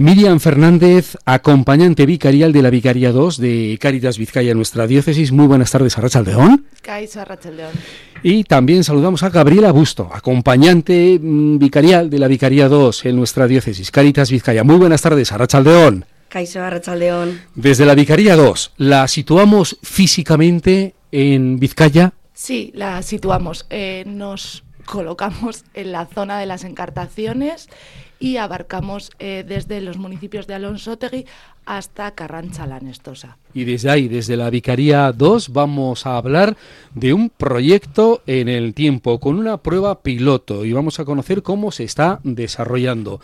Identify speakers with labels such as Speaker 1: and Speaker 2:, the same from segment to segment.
Speaker 1: Miriam Fernández, acompañante vicarial de la Vicaría 2 de Cáritas Vizcaya, nuestra diócesis. Muy buenas tardes a Rachaldeón.
Speaker 2: Caizo Rachaldeón.
Speaker 1: Y también saludamos a Gabriela Busto, acompañante mm, vicarial de la Vicaría 2 en nuestra diócesis, Cáritas Vizcaya. Muy buenas tardes a Rachaldeón.
Speaker 3: Caizo Rachaldeón.
Speaker 1: Desde la Vicaría 2, ¿la situamos físicamente en Vizcaya?
Speaker 2: Sí, la situamos. Eh, nos colocamos en la zona de las encartaciones y abarcamos eh, desde los municipios de Alonsotegui hasta Carrancha la Nestosa.
Speaker 1: Y desde ahí, desde la Vicaría 2, vamos a hablar de un proyecto en el tiempo, con una prueba piloto, y vamos a conocer cómo se está desarrollando.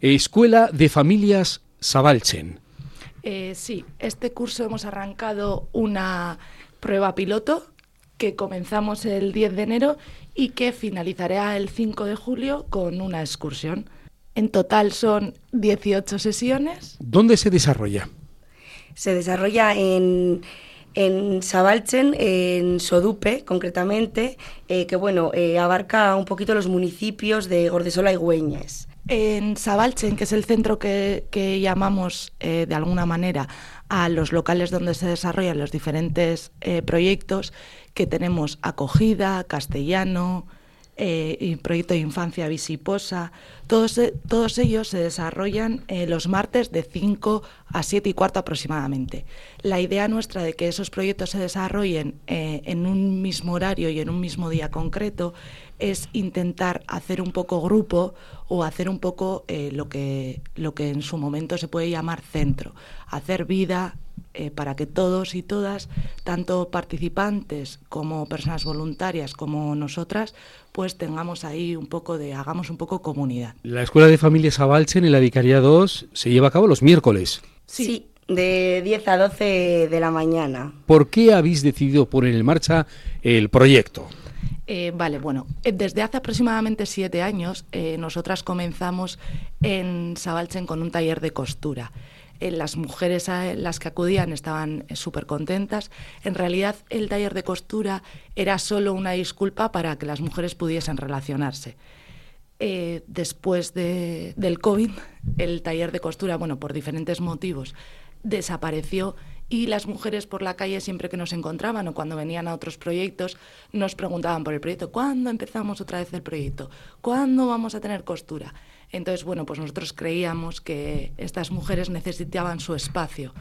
Speaker 1: Escuela de Familias Sabalchen.
Speaker 2: Eh, sí, este curso hemos arrancado una prueba piloto que comenzamos el 10 de enero y que finalizará el 5 de julio con una excursión. En total son 18 sesiones.
Speaker 1: ¿Dónde se desarrolla?
Speaker 3: Se desarrolla en, en Sabalchen, en Sodupe concretamente, eh, que bueno, eh, abarca un poquito los municipios de Gordesola y Güeñes.
Speaker 2: En Sabalchen, que es el centro que, que llamamos eh, de alguna manera a los locales donde se desarrollan los diferentes proyectos, que tenemos acogida, castellano, eh, proyecto de infancia visiposa, todos, e, todos ellos se desarrollan eh, los martes de 5 a 7 y cuarto aproximadamente. La idea nuestra de que esos proyectos se desarrollen eh, en un mismo horario y en un mismo día concreto es intentar hacer un poco grupo o hacer un poco eh, lo, que, lo que en su momento se puede llamar centro, hacer vida eh, para que todos y todas, tanto participantes como personas voluntarias como nosotras, pues tengamos ahí un poco de, hagamos un poco comunidad.
Speaker 1: La Escuela de Familias Abalchen en la Vicaría 2 se lleva a cabo los miércoles.
Speaker 3: Sí. de 10 a 12 de la mañana.
Speaker 1: ¿Por qué habéis decidido poner en marcha el proyecto?
Speaker 2: Eh, vale, bueno, eh, desde hace aproximadamente siete años eh, nosotras comenzamos en Sabalchen con un taller de costura. Eh, las mujeres a las que acudían estaban eh, súper contentas. En realidad, el taller de costura era solo una disculpa para que las mujeres pudiesen relacionarse. Eh, después de, del COVID, el taller de costura, bueno, por diferentes motivos, desapareció y las mujeres por la calle siempre que nos encontraban o cuando venían a otros proyectos nos preguntaban por el proyecto, ¿cuándo empezamos otra vez el proyecto? ¿Cuándo vamos a tener costura? Entonces, bueno, pues nosotros creíamos que estas mujeres necesitaban su espacio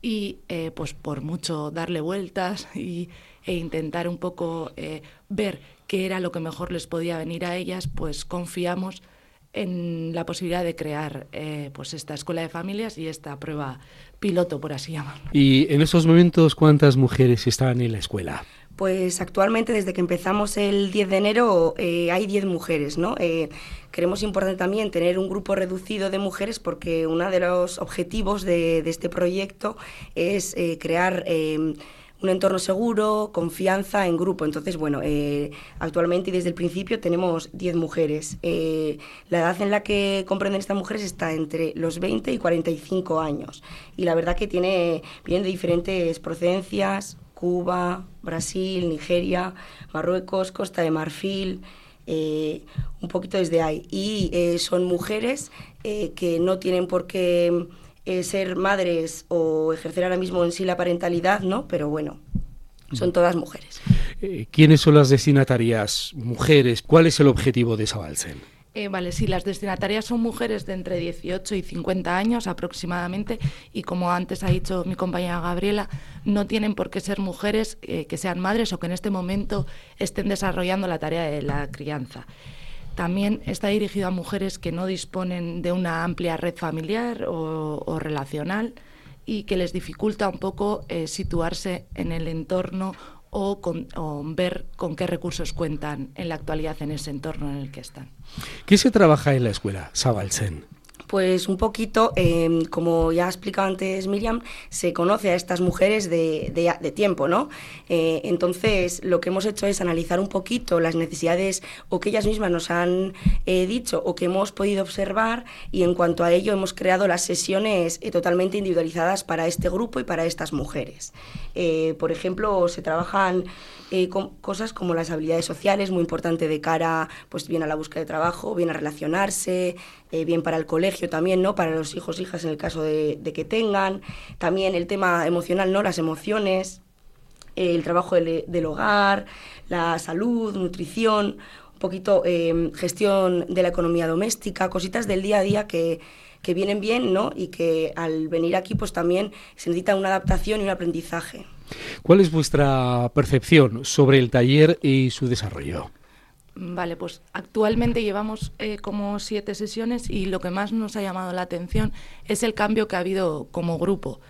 Speaker 2: y eh, pues por mucho darle vueltas y, e intentar un poco eh, ver qué era lo que mejor les podía venir a ellas, pues confiamos en la posibilidad de crear eh, pues esta escuela de familias y esta prueba piloto, por así llamarlo.
Speaker 1: Y en esos momentos, ¿cuántas mujeres están en la escuela?
Speaker 3: Pues actualmente, desde que empezamos el 10 de enero, eh, hay 10 mujeres, ¿no? Eh, creemos importante también tener un grupo reducido de mujeres porque uno de los objetivos de, este proyecto es eh, crear eh, un entorno seguro, confianza en grupo. Entonces, bueno, actualmente y desde el principio tenemos 10 mujeres. La edad en la que comprenden estas mujeres está entre los 20 y 45 años. Y la verdad que tiene, vienen de diferentes procedencias, Cuba, Brasil, Nigeria, Marruecos, Costa de Marfil, eh, un poquito desde ahí. Y eh, son mujeres eh, que no tienen por qué ser madres o ejercer ahora mismo en sí la parentalidad, ¿no? Pero bueno, son todas mujeres.
Speaker 1: ¿Quiénes son las destinatarias? Mujeres. ¿Cuál es el objetivo de Sabalsen?
Speaker 2: Eh, vale, sí, las destinatarias son mujeres de entre 18 y 50 años aproximadamente y como antes ha dicho mi compañera Gabriela, no tienen por qué ser mujeres eh, que sean madres o que en este momento estén desarrollando la tarea de la crianza. También está dirigido a mujeres que no disponen de una amplia red familiar o, relacional y que les dificulta un poco eh, situarse en el entorno o, con, ver con qué recursos cuentan en la actualidad en ese entorno en el que están.
Speaker 1: ¿Qué se trabaja en la escuela Sabalsen?
Speaker 3: Pues un poquito, eh, como ya ha explicado antes Miriam, se conoce a estas mujeres de, de, tiempo, ¿no? Eh, entonces, lo que hemos hecho es analizar un poquito las necesidades o que ellas mismas nos han eh, dicho o que hemos podido observar y en cuanto a ello hemos creado las sesiones eh, totalmente individualizadas para este grupo y para estas mujeres. Por ejemplo, se trabajan cosas como las habilidades sociales, muy importante de cara, pues bien a la búsqueda de trabajo, bien a relacionarse, bien para el colegio también, ¿no? Para los hijos, hijas en el caso de, que tengan. También el tema emocional, ¿no? Las emociones, el trabajo del, hogar, la salud, nutrición, un poquito eh, gestión de la economía doméstica, cositas del día a día que, que vienen bien, ¿no? Y que al venir aquí, pues también se necesita una adaptación y un aprendizaje.
Speaker 1: ¿Cuál es vuestra percepción sobre el taller y su desarrollo?
Speaker 2: Vale, pues actualmente llevamos eh, como siete sesiones y lo que más nos ha llamado la atención es el cambio que ha habido como grupo.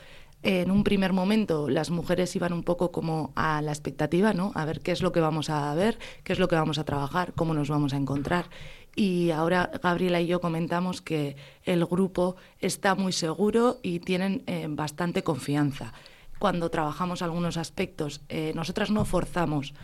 Speaker 2: En un primer momento las mujeres iban un poco como a la expectativa, ¿no? A ver qué es lo que vamos a ver, qué es lo que vamos a trabajar, cómo nos vamos a encontrar. Y ahora Gabriela y yo comentamos que el grupo está muy seguro y tienen eh, bastante confianza cuando trabajamos algunos aspectos, eh, nosotras no forzamos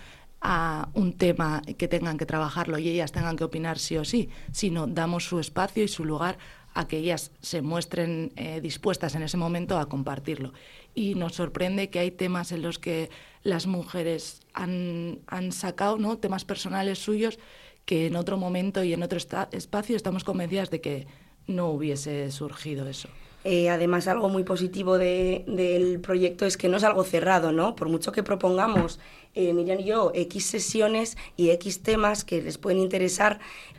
Speaker 2: a un tema que tengan que trabajarlo y ellas tengan que opinar sí o sí, sino damos su espacio y su lugar a que ellas se muestren eh, dispuestas en ese momento a compartirlo. Y nos sorprende que hay temas en los que las mujeres han, han sacado ¿no? temas personales suyos que en otro momento y en otro espacio estamos convencidas de que no hubiese surgido eso.
Speaker 3: Eh, además, algo muy positivo del proyecto es que no es algo cerrado, ¿no? Por mucho que propongamos, eh, Miriam y yo, X sesiones y X temas que les pueden interesar,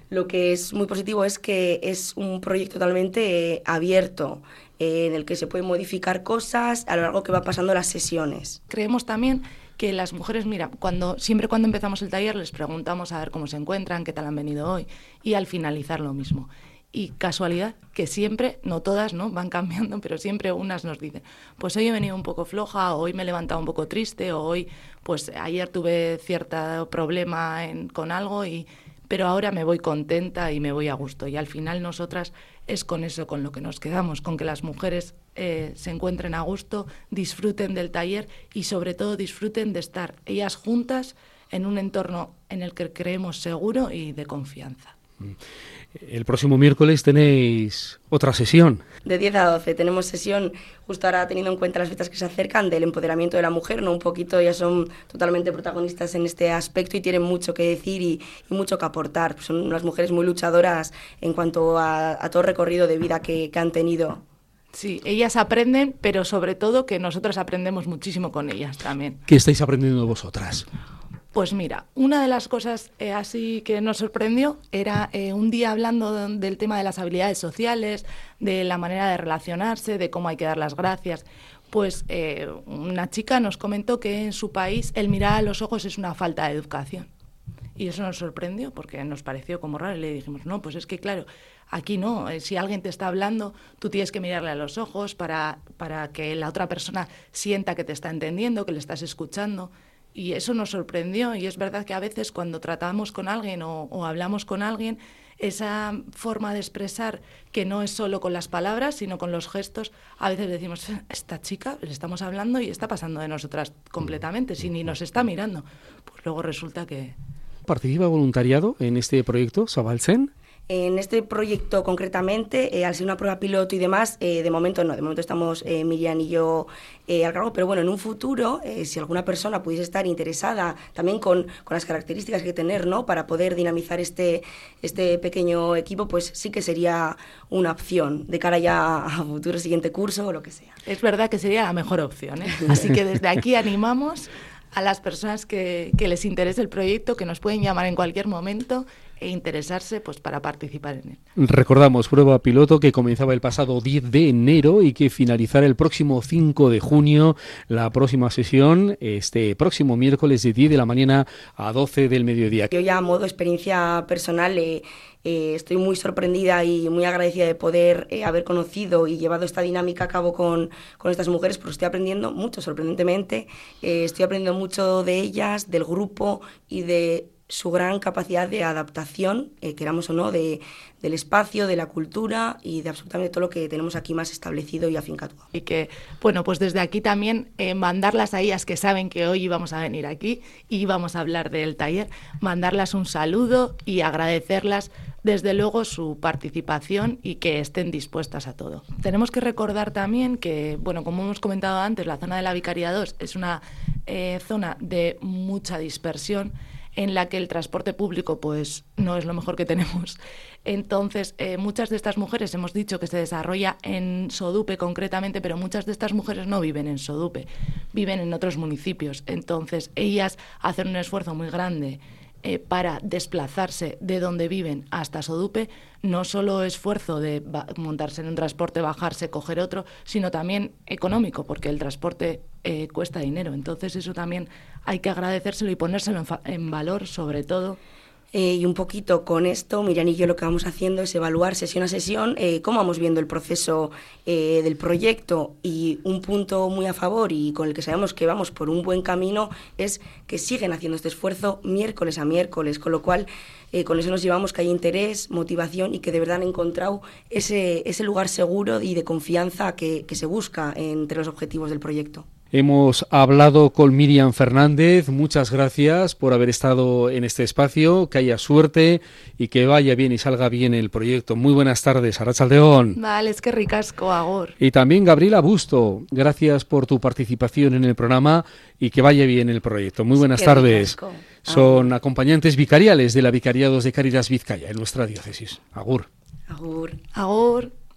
Speaker 3: lo que es muy positivo es que es un proyecto totalmente eh, abierto, en el que se pueden modificar cosas a lo largo que va pasando las sesiones.
Speaker 2: Creemos también que las mujeres, mira, cuando siempre cuando empezamos el taller les preguntamos a ver cómo se encuentran, qué tal han venido hoy y al finalizar lo mismo y casualidad que siempre, no todas, ¿no? Van cambiando, pero siempre unas nos dicen, pues hoy he venido un poco floja, o hoy me he levantado un poco triste, o hoy, pues ayer tuve cierto problema con algo, y, pero ahora me voy contenta y me voy a gusto. Y al final nosotras es con eso con lo que nos quedamos, con que las mujeres eh, se encuentren a gusto, disfruten del taller y sobre todo disfruten de estar ellas juntas en un entorno en el que creemos seguro y de confianza.
Speaker 1: El próximo miércoles tenéis otra sesión.
Speaker 3: De 10 a 12 tenemos sesión, justo ahora teniendo en cuenta las fechas que se acercan, del empoderamiento de la mujer, ¿no? Un poquito, ya son totalmente protagonistas en este aspecto y tienen mucho que decir y, mucho que aportar. Son unas mujeres muy luchadoras en cuanto a, todo el recorrido de vida que, que han tenido.
Speaker 2: Sí, ellas aprenden, pero sobre todo que nosotros aprendemos muchísimo con ellas también.
Speaker 1: ¿Qué estáis aprendiendo vosotras?
Speaker 2: Pues mira, una de las cosas eh, así que nos sorprendió era eh, un día hablando del tema de las habilidades sociales, de la manera de relacionarse, de cómo hay que dar las gracias. Pues eh, una chica nos comentó que en su país el mirar a los ojos es una falta de educación. Y eso nos sorprendió porque nos pareció como raro y le dijimos, no, pues es que claro, aquí no, si alguien te está hablando, tú tienes que mirarle a los ojos para, para que la otra persona sienta que te está entendiendo, que le estás escuchando. Y eso nos sorprendió y es verdad que a veces cuando tratamos con alguien o, hablamos con alguien, esa forma de expresar que no es solo con las palabras, sino con los gestos, a veces decimos, esta chica le estamos hablando y está pasando de nosotras completamente, si ni nos está mirando. Pues luego resulta que...
Speaker 1: ¿Participa voluntariado en este proyecto, Sabalsen?
Speaker 3: En este proyecto concretamente, eh, al ser una prueba piloto y demás, eh, de momento no, de momento estamos eh, Miriam y yo al cargo, pero bueno, en un futuro, si alguna persona pudiese estar interesada también con, con, las características que tener, ¿no? Para poder dinamizar este, este pequeño equipo, pues sí que sería una opción de cara ya a futuro siguiente curso o lo que sea.
Speaker 2: Es verdad que sería la mejor opción, Así que desde aquí animamos a las personas que, que les interese el proyecto, que nos pueden llamar en cualquier momento e interesarse pues para participar en él.
Speaker 1: Recordamos, prueba piloto que comenzaba el pasado 10 de enero y que finalizará el próximo 5 de junio. La próxima sesión, este próximo miércoles de 10 de la mañana a 12 del mediodía.
Speaker 3: Yo ya a modo experiencia personal eh, eh, estoy muy sorprendida y muy agradecida de poder eh, haber conocido y llevado esta dinámica a cabo con, con estas mujeres, porque estoy aprendiendo mucho, sorprendentemente. estoy aprendiendo mucho de ellas, del grupo y de su gran capacidad de adaptación, eh, queramos o no, de, del espacio, de la cultura y de absolutamente todo lo que tenemos aquí más establecido y afincado.
Speaker 2: Y que, bueno, pues desde aquí también eh, mandarlas a ellas que saben que hoy íbamos a venir aquí y vamos a hablar del taller, mandarlas un saludo y agradecerlas desde luego su participación y que estén dispuestas a todo. Tenemos que recordar también que, bueno, como hemos comentado antes, la zona de la Vicaría 2 es una eh, zona de mucha dispersión en la que el transporte público pues no es lo mejor que tenemos. Entonces, eh, muchas de estas mujeres, hemos dicho que se desarrolla en Sodupe concretamente, pero muchas de estas mujeres no viven en Sodupe, viven en otros municipios. Entonces, ellas hacen un esfuerzo muy grande eh, para desplazarse de donde viven hasta Sodupe, no solo esfuerzo de montarse en un transporte, bajarse, coger otro, sino también económico, porque el transporte eh, cuesta dinero. Entonces eso también hay que agradecérselo y ponérselo en valor, sobre todo
Speaker 3: eh, y un poquito con esto, Miriam y yo lo que vamos haciendo es evaluar sesión a sesión eh, cómo vamos viendo el proceso eh, del proyecto y un punto muy a favor y con el que sabemos que vamos por un buen camino es que siguen haciendo este esfuerzo miércoles a miércoles, con lo cual con eso nos llevamos que hay interés, motivación y que de verdad han encontrado ese, ese lugar seguro y de confianza que se busca entre los objetivos del proyecto.
Speaker 1: Hemos hablado con Miriam Fernández. Muchas gracias por haber estado en este espacio. Que haya suerte y que vaya bien y salga bien el proyecto. Muy buenas tardes, Arachaldeón.
Speaker 2: Vale, es que ricasco, Agor.
Speaker 1: Y también Gabriela Busto. Gracias por tu participación en el programa y que vaya bien el proyecto. Muy buenas tardes. Son acompañantes vicariales de la Vicariados de Caritas Vizcaya en nuestra diócesis. Agur.
Speaker 2: Agur. Agur.